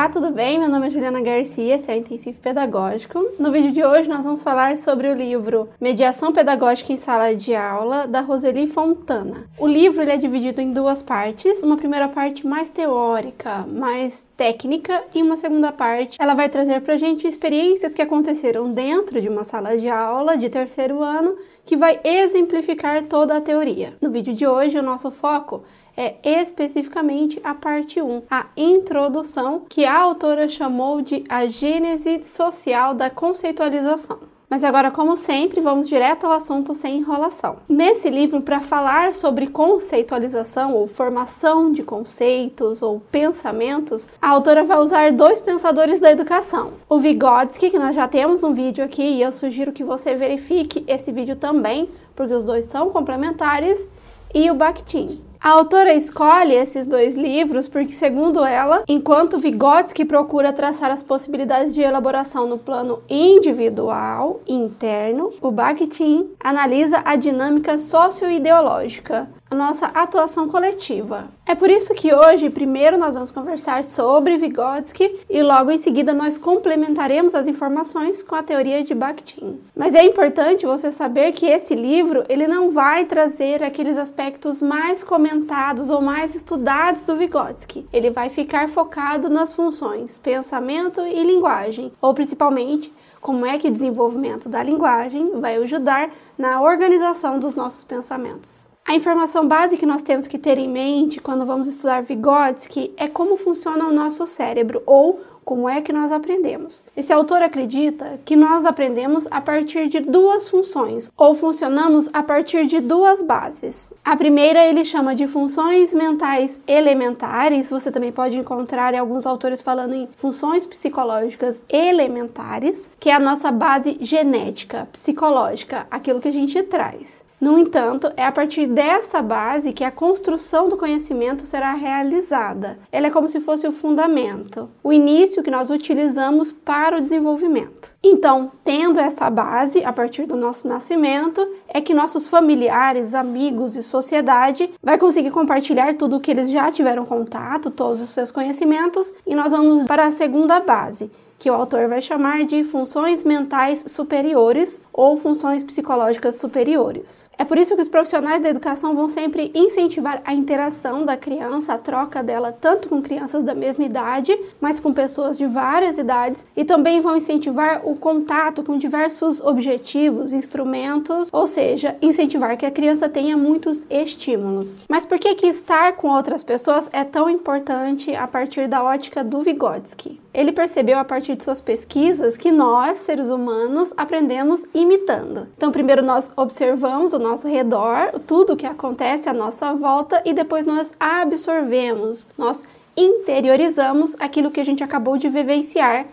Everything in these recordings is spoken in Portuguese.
Olá, tudo bem? Meu nome é Juliana Garcia, esse é o Intensivo Pedagógico. No vídeo de hoje nós vamos falar sobre o livro Mediação Pedagógica em Sala de Aula, da Roseli Fontana. O livro ele é dividido em duas partes, uma primeira parte mais teórica, mais técnica, e uma segunda parte ela vai trazer para gente experiências que aconteceram dentro de uma sala de aula de terceiro ano, que vai exemplificar toda a teoria. No vídeo de hoje o nosso foco é especificamente a parte 1, a introdução, que a autora chamou de a gênese social da conceitualização. Mas agora, como sempre, vamos direto ao assunto sem enrolação. Nesse livro, para falar sobre conceitualização ou formação de conceitos ou pensamentos, a autora vai usar dois pensadores da educação. O Vygotsky, que nós já temos um vídeo aqui e eu sugiro que você verifique esse vídeo também, porque os dois são complementares, e o Bakhtin. A autora escolhe esses dois livros porque, segundo ela, enquanto Vygotsky procura traçar as possibilidades de elaboração no plano individual, interno, o Bakhtin analisa a dinâmica socioideológica, a nossa atuação coletiva. É por isso que hoje, primeiro, nós vamos conversar sobre Vygotsky e logo em seguida nós complementaremos as informações com a teoria de Bakhtin. Mas é importante você saber que esse livro ele não vai trazer aqueles aspectos mais comentados ou mais estudados do Vygotsky. Ele vai ficar focado nas funções pensamento e linguagem, ou principalmente como é que o desenvolvimento da linguagem vai ajudar na organização dos nossos pensamentos. A informação base que nós temos que ter em mente quando vamos estudar Vygotsky é como funciona o nosso cérebro ou como é que nós aprendemos. Esse autor acredita que nós aprendemos a partir de duas funções, ou funcionamos a partir de duas bases. A primeira ele chama de funções mentais elementares, você também pode encontrar alguns autores falando em funções psicológicas elementares, que é a nossa base genética, psicológica, aquilo que a gente traz. No entanto, é a partir dessa base que a construção do conhecimento será realizada. Ela é como se fosse o fundamento, o início que nós utilizamos para o desenvolvimento. Então, tendo essa base a partir do nosso nascimento, é que nossos familiares, amigos e sociedade vai conseguir compartilhar tudo o que eles já tiveram contato, todos os seus conhecimentos, e nós vamos para a segunda base, que o autor vai chamar de funções mentais superiores ou funções psicológicas superiores. É por isso que os profissionais da educação vão sempre incentivar a interação da criança, a troca dela tanto com crianças da mesma idade, mas com pessoas de várias idades, e também vão incentivar o contato com diversos objetivos, instrumentos, ou seja, incentivar que a criança tenha muitos estímulos. Mas por que que estar com outras pessoas é tão importante a partir da ótica do Vygotsky? Ele percebeu a partir de suas pesquisas que nós, seres humanos, aprendemos imitando. Então, primeiro nós observamos o nosso redor, tudo o que acontece à nossa volta e depois nós absorvemos, nós interiorizamos aquilo que a gente acabou de vivenciar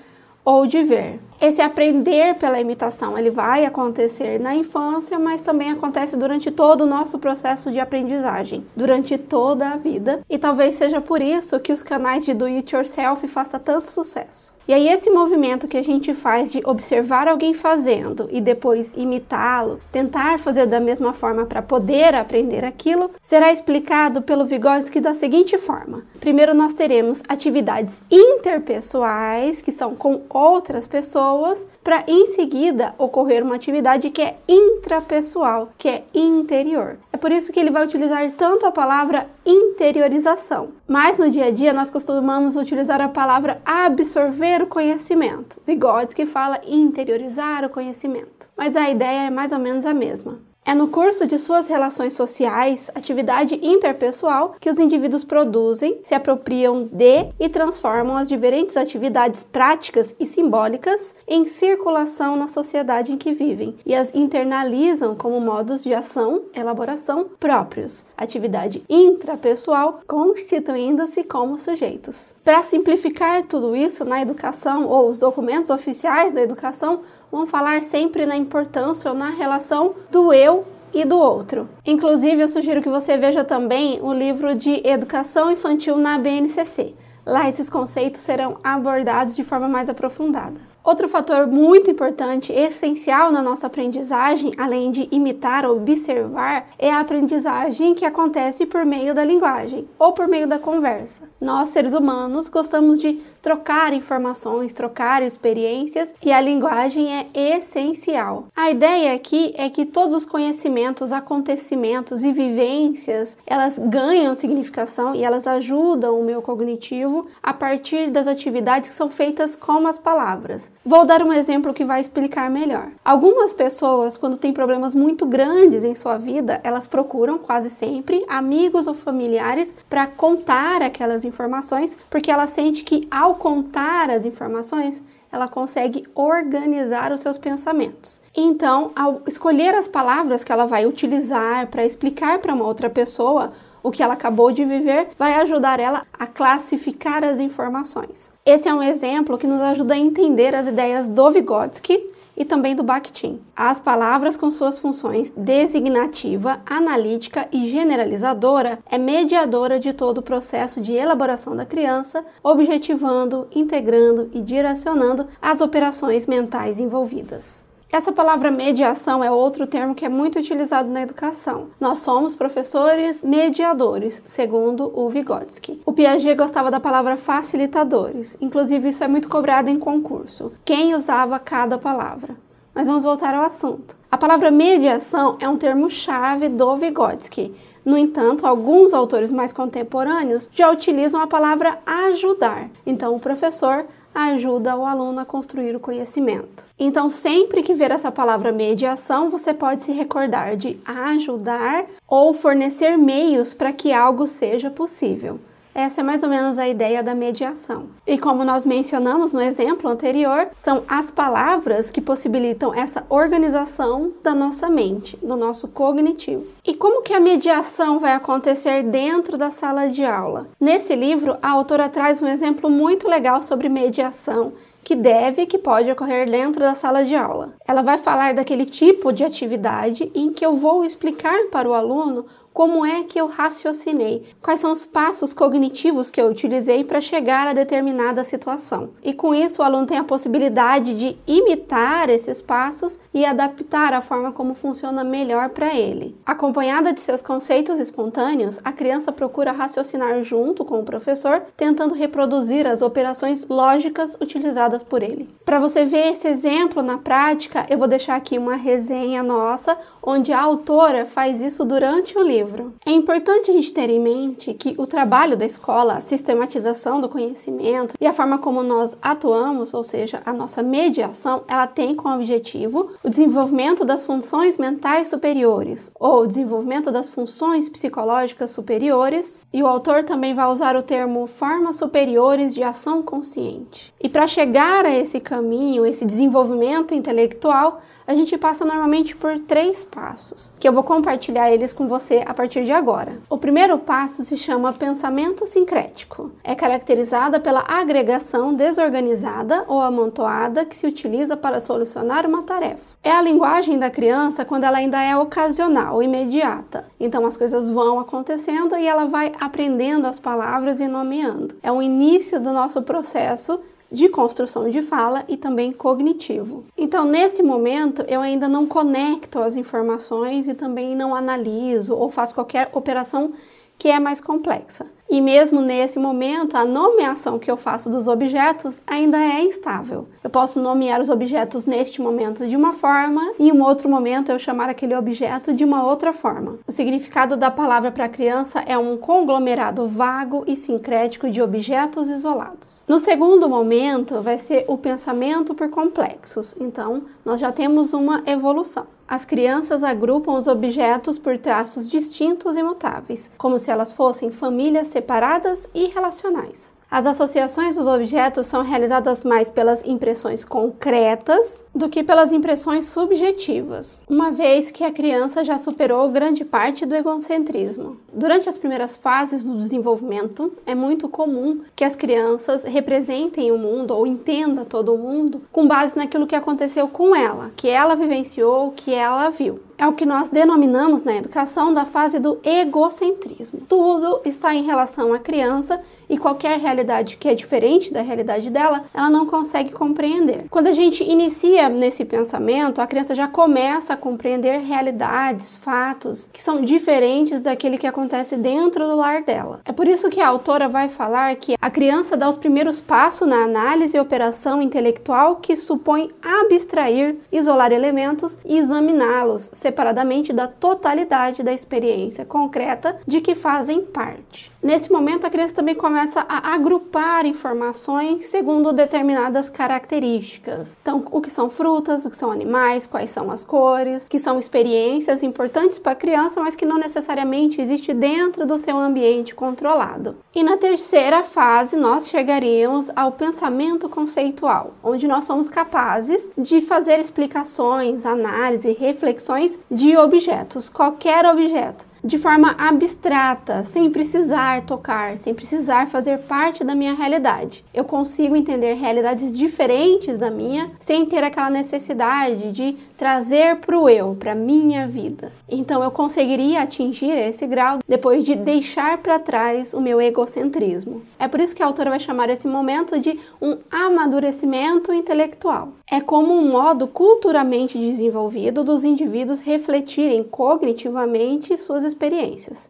ou de ver. Esse aprender pela imitação, ele vai acontecer na infância, mas também acontece durante todo o nosso processo de aprendizagem, durante toda a vida. E talvez seja por isso que os canais de do it yourself façam tanto sucesso. E aí esse movimento que a gente faz de observar alguém fazendo e depois imitá-lo, tentar fazer da mesma forma para poder aprender aquilo, será explicado pelo Vygotsky da seguinte forma: primeiro nós teremos atividades interpessoais, que são com outras pessoas pessoas, para em seguida ocorrer uma atividade que é intrapessoal, que é interior. É por isso que ele vai utilizar tanto a palavra interiorização. Mas no dia a dia nós costumamos utilizar a palavra absorver o conhecimento. Vygotsky fala interiorizar o conhecimento. Mas a ideia é mais ou menos a mesma. É no curso de suas relações sociais, atividade interpessoal, que os indivíduos produzem, se apropriam de e transformam as diferentes atividades práticas e simbólicas em circulação na sociedade em que vivem e as internalizam como modos de ação, elaboração próprios, atividade intrapessoal, constituindo-se como sujeitos. Para simplificar tudo isso na educação ou os documentos oficiais da educação, vão falar sempre na importância ou na relação do eu e do outro. Inclusive, eu sugiro que você veja também o livro de Educação Infantil na BNCC. Lá esses conceitos serão abordados de forma mais aprofundada. Outro fator muito importante, essencial na nossa aprendizagem, além de imitar ou observar, é a aprendizagem que acontece por meio da linguagem ou por meio da conversa. Nós, seres humanos, gostamos de trocar informações, trocar experiências e a linguagem é essencial. A ideia aqui é que todos os conhecimentos, acontecimentos e vivências, elas ganham significação e elas ajudam o meu cognitivo a partir das atividades que são feitas com as palavras. Vou dar um exemplo que vai explicar melhor. Algumas pessoas, quando têm problemas muito grandes em sua vida, elas procuram quase sempre amigos ou familiares para contar aquelas informações, porque ela sente que ao contar as informações, ela consegue organizar os seus pensamentos. Então, ao escolher as palavras que ela vai utilizar para explicar para uma outra pessoa o que ela acabou de viver, vai ajudar ela a classificar as informações. Esse é um exemplo que nos ajuda a entender as ideias do Vygotsky e também do Bakhtin. As palavras com suas funções designativa, analítica e generalizadora é mediadora de todo o processo de elaboração da criança, objetivando, integrando e direcionando as operações mentais envolvidas. Essa palavra mediação é outro termo que é muito utilizado na educação. Nós somos professores mediadores, segundo o Vygotsky. O Piaget gostava da palavra facilitadores, inclusive isso é muito cobrado em concurso. Quem usava cada palavra? Mas vamos voltar ao assunto. A palavra mediação é um termo-chave do Vygotsky. No entanto, alguns autores mais contemporâneos já utilizam a palavra ajudar. Então, o professor ajuda o aluno a construir o conhecimento. Então, sempre que ver essa palavra mediação, você pode se recordar de ajudar ou fornecer meios para que algo seja possível. Essa é mais ou menos a ideia da mediação. E como nós mencionamos no exemplo anterior, são as palavras que possibilitam essa organização da nossa mente, do nosso cognitivo. E como que a mediação vai acontecer dentro da sala de aula? Nesse livro, a autora traz um exemplo muito legal sobre mediação que deve e que pode ocorrer dentro da sala de aula. Ela vai falar daquele tipo de atividade em que eu vou explicar para o aluno como é que eu raciocinei, quais são os passos cognitivos que eu utilizei para chegar a determinada situação. E com isso, o aluno tem a possibilidade de imitar esses passos e adaptar a forma como funciona melhor para ele. Acompanhada de seus conceitos espontâneos, a criança procura raciocinar junto com o professor, tentando reproduzir as operações lógicas utilizadas por ele. Para você ver esse exemplo na prática, eu vou deixar aqui uma resenha nossa, onde a autora faz isso durante o livro. É importante a gente ter em mente que o trabalho da escola, a sistematização do conhecimento e a forma como nós atuamos, ou seja, a nossa mediação, ela tem como objetivo o desenvolvimento das funções mentais superiores ou o desenvolvimento das funções psicológicas superiores, e o autor também vai usar o termo formas superiores de ação consciente. E para chegar a esse caminho, esse desenvolvimento intelectual, a gente passa normalmente por três passos, que eu vou compartilhar eles com você a partir de agora. O primeiro passo se chama pensamento sincrético. É caracterizada pela agregação desorganizada ou amontoada que se utiliza para solucionar uma tarefa. É a linguagem da criança quando ela ainda é ocasional imediata. Então as coisas vão acontecendo e ela vai aprendendo as palavras e nomeando. É o início do nosso processo de construção de fala e também cognitivo. Então, nesse momento, eu ainda não conecto as informações e também não analiso ou faço qualquer operação que é mais complexa. E mesmo nesse momento, a nomeação que eu faço dos objetos ainda é instável. Eu posso nomear os objetos neste momento de uma forma e em um outro momento eu chamar aquele objeto de uma outra forma. O significado da palavra para criança é um conglomerado vago e sincrético de objetos isolados. No segundo momento, vai ser o pensamento por complexos. Então, nós já temos uma evolução. As crianças agrupam os objetos por traços distintos e mutáveis, como se elas fossem famílias separadas e relacionais. As associações dos objetos são realizadas mais pelas impressões concretas do que pelas impressões subjetivas, uma vez que a criança já superou grande parte do egocentrismo. Durante as primeiras fases do desenvolvimento, é muito comum que as crianças representem o mundo ou entenda todo o mundo com base naquilo que aconteceu com ela, que ela vivenciou, que ela viu. É o que nós denominamos na educação da fase do egocentrismo. Tudo está em relação à criança e qualquer realidade que é diferente da realidade dela, ela não consegue compreender. Quando a gente inicia nesse pensamento, a criança já começa a compreender realidades, fatos que são diferentes daquele que acontece dentro do lar dela. É por isso que a autora vai falar que a criança dá os primeiros passos na análise e operação intelectual que supõe abstrair, isolar elementos e examiná-los separadamente da totalidade da experiência concreta de que fazem parte. Nesse momento, a criança também começa a agrupar informações segundo determinadas características. Então, o que são frutas, o que são animais, quais são as cores, que são experiências importantes para a criança, mas que não necessariamente existe dentro do seu ambiente controlado. E na terceira fase, nós chegaríamos ao pensamento conceitual, onde nós somos capazes de fazer explicações, análise, reflexões de objetos, qualquer objeto de forma abstrata, sem precisar tocar, sem precisar fazer parte da minha realidade. Eu consigo entender realidades diferentes da minha sem ter aquela necessidade de trazer para o eu, para minha vida. Então eu conseguiria atingir esse grau depois de deixar para trás o meu egocentrismo. É por isso que a autora vai chamar esse momento de um amadurecimento intelectual. É como um modo culturalmente desenvolvido dos indivíduos refletirem cognitivamente suas.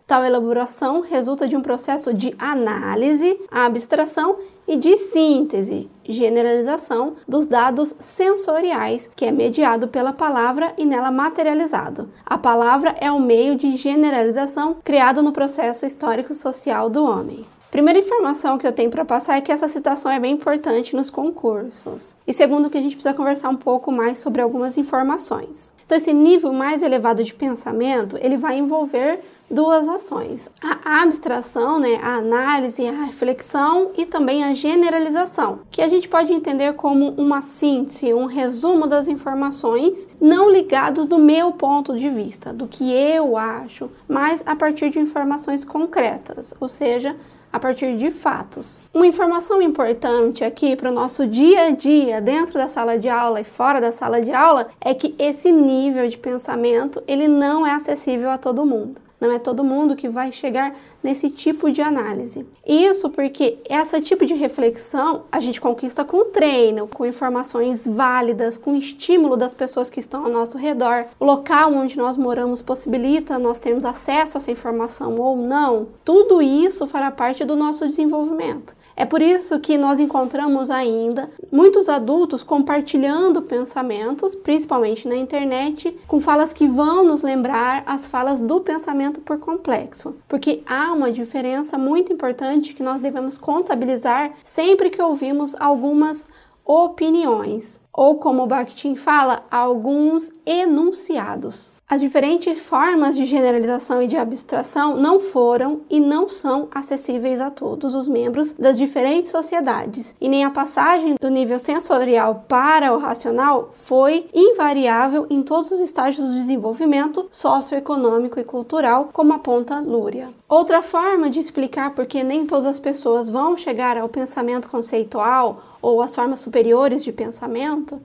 Tal elaboração resulta de um processo de análise, abstração e de síntese, generalização dos dados sensoriais, que é mediado pela palavra e nela materializado. A palavra é o meio de generalização criado no processo histórico-social do homem. Primeira informação que eu tenho para passar é que essa citação é bem importante nos concursos. E segundo, que a gente precisa conversar um pouco mais sobre algumas informações. Então, esse nível mais elevado de pensamento, ele vai envolver duas ações: a abstração, né, a análise, a reflexão e também a generalização, que a gente pode entender como uma síntese, um resumo das informações não ligados do meu ponto de vista, do que eu acho, mas a partir de informações concretas, ou seja, a partir de fatos. Uma informação importante aqui para o nosso dia a dia, dentro da sala de aula e fora da sala de aula, é que esse nível de pensamento ele não é acessível a todo mundo. Não é todo mundo que vai chegar nesse tipo de análise. Isso porque esse tipo de reflexão a gente conquista com treino, com informações válidas, com estímulo das pessoas que estão ao nosso redor. O local onde nós moramos possibilita nós termos acesso a essa informação ou não. Tudo isso fará parte do nosso desenvolvimento. É por isso que nós encontramos ainda muitos adultos compartilhando pensamentos, principalmente na internet, com falas que vão nos lembrar as falas do pensamento por complexo, porque há uma diferença muito importante que nós devemos contabilizar sempre que ouvimos algumas opiniões, ou como Bakhtin fala, alguns enunciados. As diferentes formas de generalização e de abstração não foram e não são acessíveis a todos os membros das diferentes sociedades, e nem a passagem do nível sensorial para o racional foi invariável em todos os estágios do desenvolvimento socioeconômico e cultural, como aponta Lúria. Outra forma de explicar por que nem todas as pessoas vão chegar ao pensamento conceitual ou às formas superiores de pensamento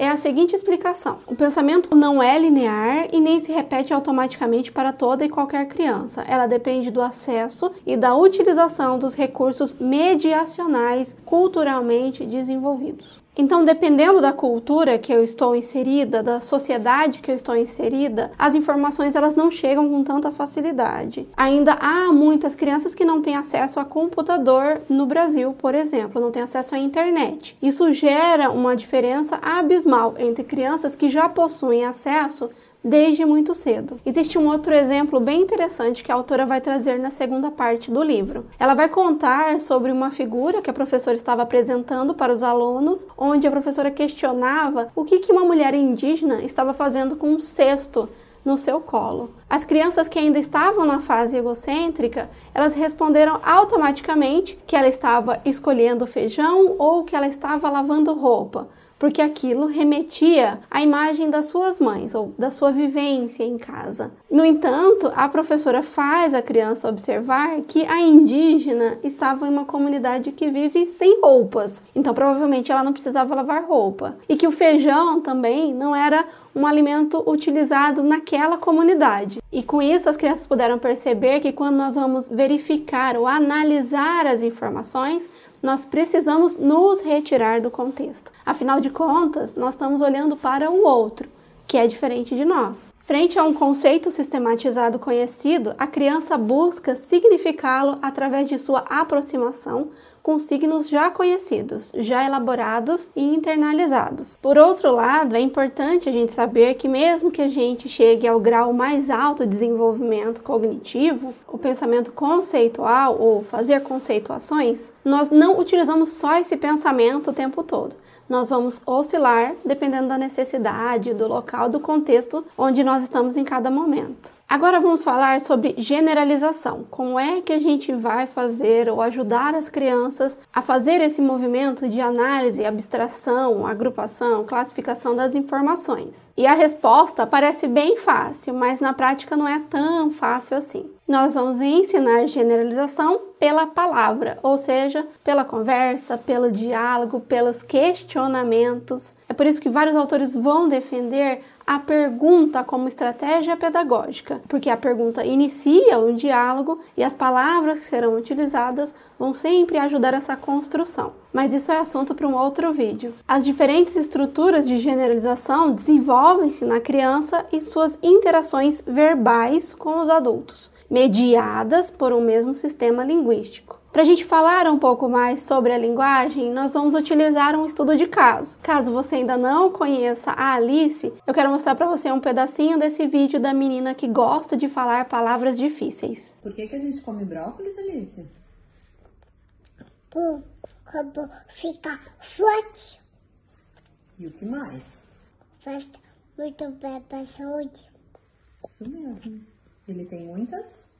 é a seguinte explicação: o pensamento não é linear e nem se repete automaticamente para toda e qualquer criança. Ela depende do acesso e da utilização dos recursos mediacionais culturalmente desenvolvidos. Então, dependendo da cultura que eu estou inserida, da sociedade que eu estou inserida, as informações elas não chegam com tanta facilidade. Ainda há muitas crianças que não têm acesso a computador no Brasil, por exemplo, não têm acesso à internet. Isso gera uma diferença abismal entre crianças que já possuem acesso desde muito cedo. Existe um outro exemplo bem interessante que a autora vai trazer na segunda parte do livro. Ela vai contar sobre uma figura que a professora estava apresentando para os alunos, onde a professora questionava o que, uma mulher indígena estava fazendo com um cesto no seu colo. As crianças que ainda estavam na fase egocêntrica, elas responderam automaticamente que ela estava escolhendo feijão ou que ela estava lavando roupa porque aquilo remetia à imagem das suas mães ou da sua vivência em casa. No entanto, a professora faz a criança observar que a indígena estava em uma comunidade que vive sem roupas, então provavelmente ela não precisava lavar roupa, e que o feijão também não era um alimento utilizado naquela comunidade. E com isso as crianças puderam perceber que quando nós vamos verificar ou analisar as informações, nós precisamos nos retirar do contexto. Afinal de contas, nós estamos olhando para o outro, que é diferente de nós. Frente a um conceito sistematizado conhecido, a criança busca significá-lo através de sua aproximação com signos já conhecidos, já elaborados e internalizados. Por outro lado, é importante a gente saber que, mesmo que a gente chegue ao grau mais alto de desenvolvimento cognitivo, o pensamento conceitual ou fazer conceituações, nós não utilizamos só esse pensamento o tempo todo. Nós vamos oscilar dependendo da necessidade, do local, do contexto onde nós estamos em cada momento. Agora vamos falar sobre generalização. Como é que a gente vai fazer ou ajudar as crianças a fazer esse movimento de análise, abstração, agrupação, classificação das informações? E a resposta parece bem fácil, mas na prática não é tão fácil assim. Nós vamos ensinar generalização pela palavra, ou seja, pela conversa, pelo diálogo, pelos questionamentos. É por isso que vários autores vão defender a pergunta como estratégia pedagógica, porque a pergunta inicia o diálogo e as palavras que serão utilizadas vão sempre ajudar essa construção. Mas isso é assunto para um outro vídeo. As diferentes estruturas de generalização desenvolvem-se na criança e suas interações verbais com os adultos, mediadas por um mesmo sistema linguístico. Para a gente falar um pouco mais sobre a linguagem, nós vamos utilizar um estudo de caso. Caso você ainda não conheça a Alice, eu quero mostrar para você um pedacinho desse vídeo da menina que gosta de falar palavras difíceis. Por que, que a gente come brócolis, Alice? Por quando fica forte. E o que mais? Faz muito bem para a saúde. Isso mesmo. Ele tem muitas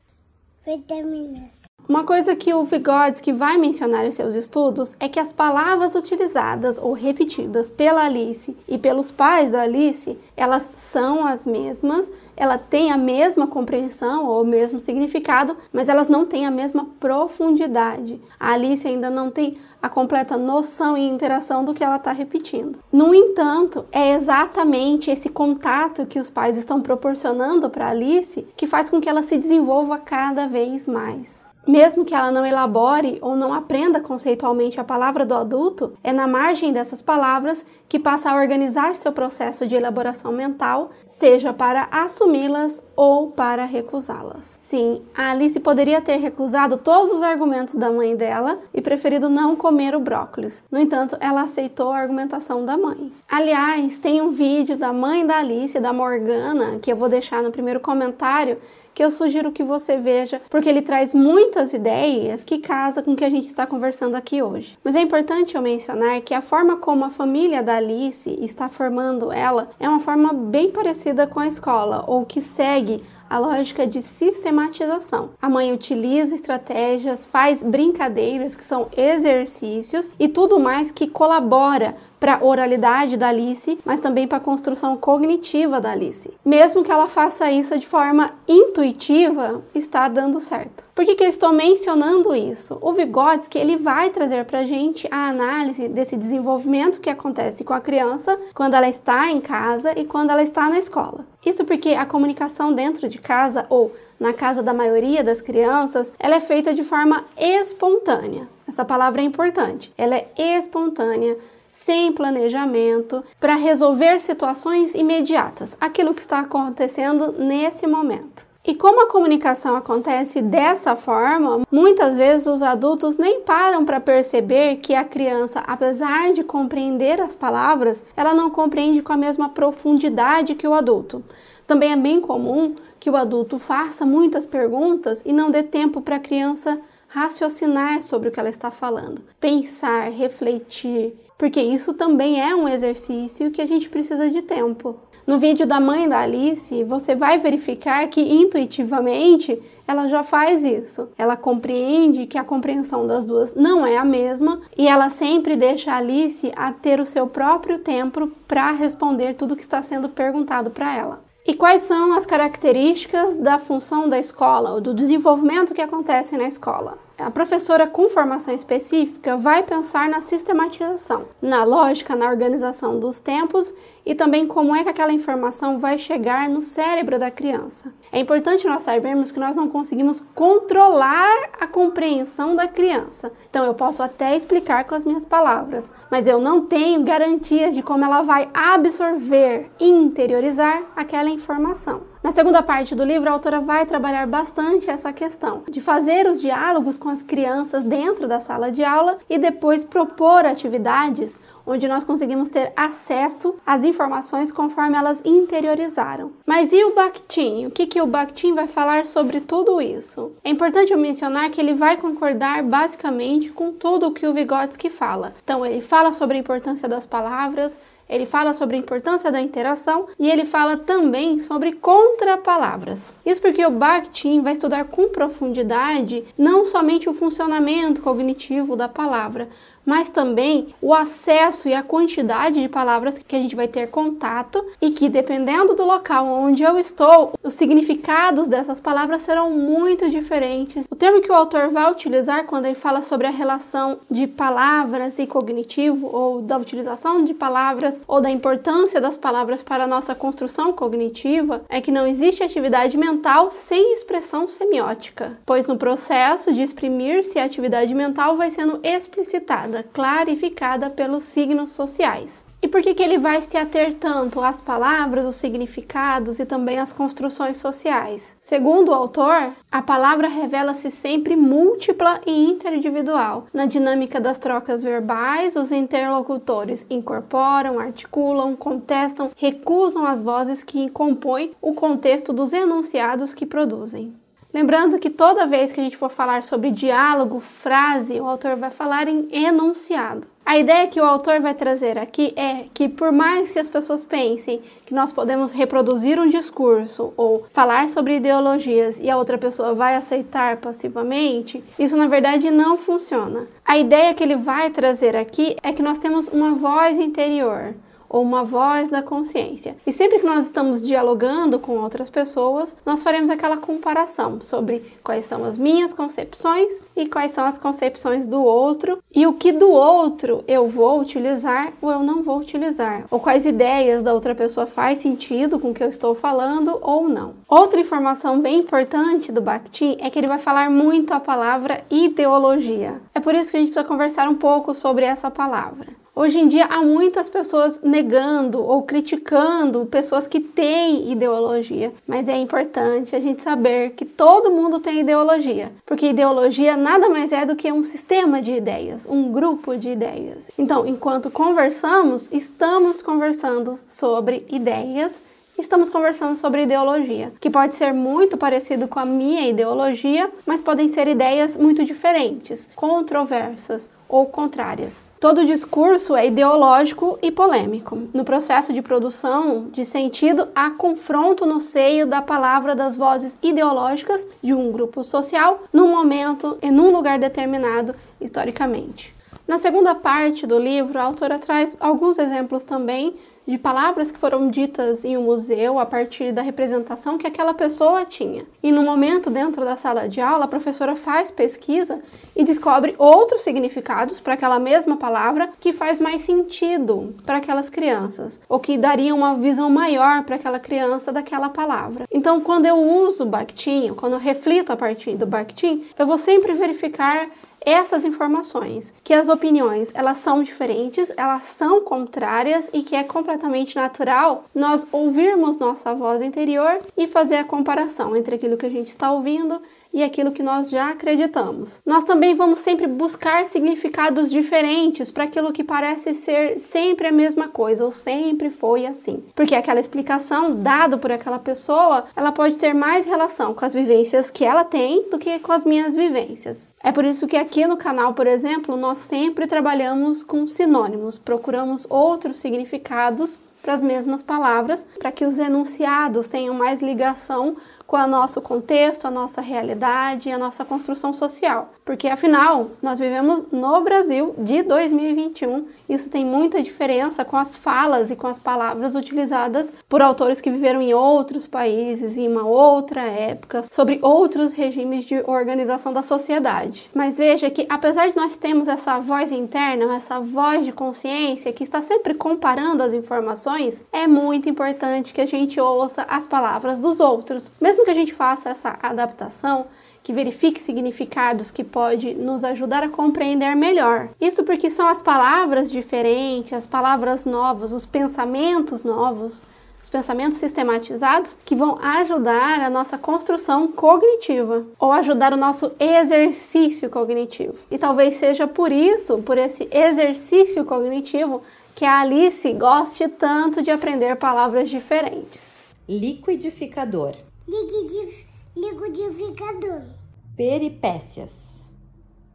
Vitaminas. Uma coisa que o Vygotsky vai mencionar em seus estudos é que as palavras utilizadas ou repetidas pela Alice e pelos pais da Alice, elas são as mesmas, ela tem a mesma compreensão ou o mesmo significado, mas elas não têm a mesma profundidade. A Alice ainda não tem a completa noção e interação do que ela está repetindo. No entanto, é exatamente esse contato que os pais estão proporcionando para Alice que faz com que ela se desenvolva cada vez mais. Mesmo que ela não elabore ou não aprenda conceitualmente a palavra do adulto, é na margem dessas palavras que passa a organizar seu processo de elaboração mental, seja para assumi-las ou para recusá-las. Sim, a Alice poderia ter recusado todos os argumentos da mãe dela e preferido não comer o brócolis. No entanto, ela aceitou a argumentação da mãe. Aliás, tem um vídeo da mãe da Alice, da Morgana, que eu vou deixar no primeiro comentário, que eu sugiro que você veja, porque ele traz muitas ideias que casa com o que a gente está conversando aqui hoje. Mas é importante eu mencionar que a forma como a família da Alice está formando ela é uma forma bem parecida com a escola, ou que segue a lógica de sistematização. A mãe utiliza estratégias, faz brincadeiras que são exercícios e tudo mais que colabora para a oralidade da Alice, mas também para a construção cognitiva da Alice. Mesmo que ela faça isso de forma intuitiva, está dando certo. Por que, que eu estou mencionando isso? O Vygotsky ele vai trazer para a gente a análise desse desenvolvimento que acontece com a criança quando ela está em casa e quando ela está na escola. Isso porque a comunicação dentro de casa ou na casa da maioria das crianças, ela é feita de forma espontânea. Essa palavra é importante. Ela é espontânea, sem planejamento, para resolver situações imediatas, aquilo que está acontecendo nesse momento. E como a comunicação acontece dessa forma, muitas vezes os adultos nem param para perceber que a criança, apesar de compreender as palavras, ela não compreende com a mesma profundidade que o adulto. Também é bem comum que o adulto faça muitas perguntas e não dê tempo para a criança raciocinar sobre o que ela está falando, pensar, refletir, porque isso também é um exercício que a gente precisa de tempo. No vídeo da mãe da Alice, você vai verificar que intuitivamente ela já faz isso. Ela compreende que a compreensão das duas não é a mesma e ela sempre deixa a Alice a ter o seu próprio tempo para responder tudo que está sendo perguntado para ela. E quais são as características da função da escola, do desenvolvimento que acontece na escola? A professora com formação específica vai pensar na sistematização, na lógica, na organização dos tempos e também como é que aquela informação vai chegar no cérebro da criança. É importante nós sabermos que nós não conseguimos controlar a compreensão da criança. Então eu posso até explicar com as minhas palavras, mas eu não tenho garantias de como ela vai absorver e interiorizar aquela informação. Na segunda parte do livro, a autora vai trabalhar bastante essa questão de fazer os diálogos com as crianças dentro da sala de aula e depois propor atividades onde nós conseguimos ter acesso às informações conforme elas interiorizaram. Mas e o Bakhtin? O que, que o Bakhtin vai falar sobre tudo isso? É importante eu mencionar que ele vai concordar basicamente com tudo o que o Vygotsky fala. Então, ele fala sobre a importância das palavras, ele fala sobre a importância da interação e ele fala também sobre contrapalavras. Isso porque o Bakhtin vai estudar com profundidade não somente o funcionamento cognitivo da palavra, mas também o acesso e a quantidade de palavras que a gente vai ter contato e que, dependendo do local onde eu estou, os significados dessas palavras serão muito diferentes. O termo que o autor vai utilizar quando ele fala sobre a relação de palavras e cognitivo, ou da utilização de palavras, ou da importância das palavras para a nossa construção cognitiva, é que não existe atividade mental sem expressão semiótica, pois no processo de exprimir-se a atividade mental vai sendo explicitada clarificada pelos signos sociais. E por que, que ele vai se ater tanto às palavras, os significados e também às construções sociais? Segundo o autor, a palavra revela-se sempre múltipla e interindividual. Na dinâmica das trocas verbais, os interlocutores incorporam, articulam, contestam, recusam as vozes que compõem o contexto dos enunciados que produzem. Lembrando que toda vez que a gente for falar sobre diálogo, frase, o autor vai falar em enunciado. A ideia que o autor vai trazer aqui é que, por mais que as pessoas pensem que nós podemos reproduzir um discurso ou falar sobre ideologias e a outra pessoa vai aceitar passivamente, isso na verdade não funciona. A ideia que ele vai trazer aqui é que nós temos uma voz interior ou uma voz da consciência. E sempre que nós estamos dialogando com outras pessoas, nós faremos aquela comparação sobre quais são as minhas concepções e quais são as concepções do outro e o que do outro eu vou utilizar ou eu não vou utilizar, ou quais ideias da outra pessoa faz sentido com o que eu estou falando ou não. Outra informação bem importante do Bakhtin é que ele vai falar muito a palavra ideologia. É por isso que a gente precisa conversar um pouco sobre essa palavra. Hoje em dia há muitas pessoas negando ou criticando pessoas que têm ideologia, mas é importante a gente saber que todo mundo tem ideologia, porque ideologia nada mais é do que um sistema de ideias, um grupo de ideias. Então, enquanto conversamos, estamos conversando sobre ideias estamos conversando sobre ideologia, que pode ser muito parecido com a minha ideologia, mas podem ser ideias muito diferentes, controversas ou contrárias. Todo discurso é ideológico e polêmico. No processo de produção de sentido, há confronto no seio da palavra das vozes ideológicas de um grupo social num momento e num lugar determinado historicamente. Na segunda parte do livro, a autora traz alguns exemplos também de palavras que foram ditas em um museu a partir da representação que aquela pessoa tinha. E no momento dentro da sala de aula, a professora faz pesquisa e descobre outros significados para aquela mesma palavra que faz mais sentido para aquelas crianças, ou que daria uma visão maior para aquela criança daquela palavra. Então, quando eu uso Bakhtin, quando eu reflito a partir do Bakhtin, eu vou sempre verificar essas informações, que as opiniões elas são diferentes, elas são contrárias e que é completamente natural nós ouvirmos nossa voz interior e fazer a comparação entre aquilo que a gente está ouvindo e aquilo que nós já acreditamos. Nós também vamos sempre buscar significados diferentes para aquilo que parece ser sempre a mesma coisa ou sempre foi assim. Porque aquela explicação dada por aquela pessoa, ela pode ter mais relação com as vivências que ela tem do que com as minhas vivências. É por isso que aqui no canal, por exemplo, nós sempre trabalhamos com sinônimos, procuramos outros significados para as mesmas palavras, para que os enunciados tenham mais ligação com o nosso contexto, a nossa realidade e a nossa construção social. Porque afinal, nós vivemos no Brasil de 2021. Isso tem muita diferença com as falas e com as palavras utilizadas por autores que viveram em outros países, em uma outra época, sobre outros regimes de organização da sociedade. Mas veja que apesar de nós termos essa voz interna, essa voz de consciência que está sempre comparando as informações, é muito importante que a gente ouça as palavras dos outros, mesmo mesmo que a gente faça essa adaptação, que verifique significados que pode nos ajudar a compreender melhor. Isso porque são as palavras diferentes, as palavras novas, os pensamentos novos, os pensamentos sistematizados que vão ajudar a nossa construção cognitiva ou ajudar o nosso exercício cognitivo. E talvez seja por isso, por esse exercício cognitivo, que a Alice goste tanto de aprender palavras diferentes. Liquidificador liquidificador. Peripécias.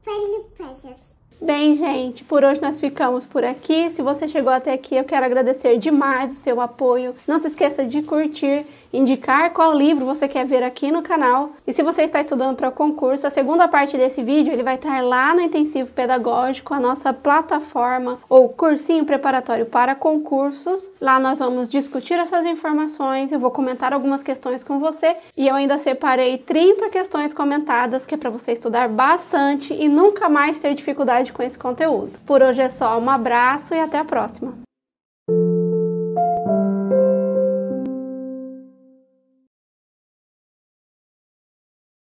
Peripécias. Bem, gente, por hoje nós ficamos por aqui. Se você chegou até aqui, eu quero agradecer demais o seu apoio. Não se esqueça de curtir, indicar qual livro você quer ver aqui no canal. E se você está estudando para o concurso, a segunda parte desse vídeo ele vai estar lá no intensivo pedagógico, a nossa plataforma ou cursinho preparatório para concursos. Lá nós vamos discutir essas informações, eu vou comentar algumas questões com você e eu ainda separei 30 questões comentadas que é para você estudar bastante e nunca mais ter dificuldade com esse conteúdo. Por hoje é só, um abraço e até a próxima!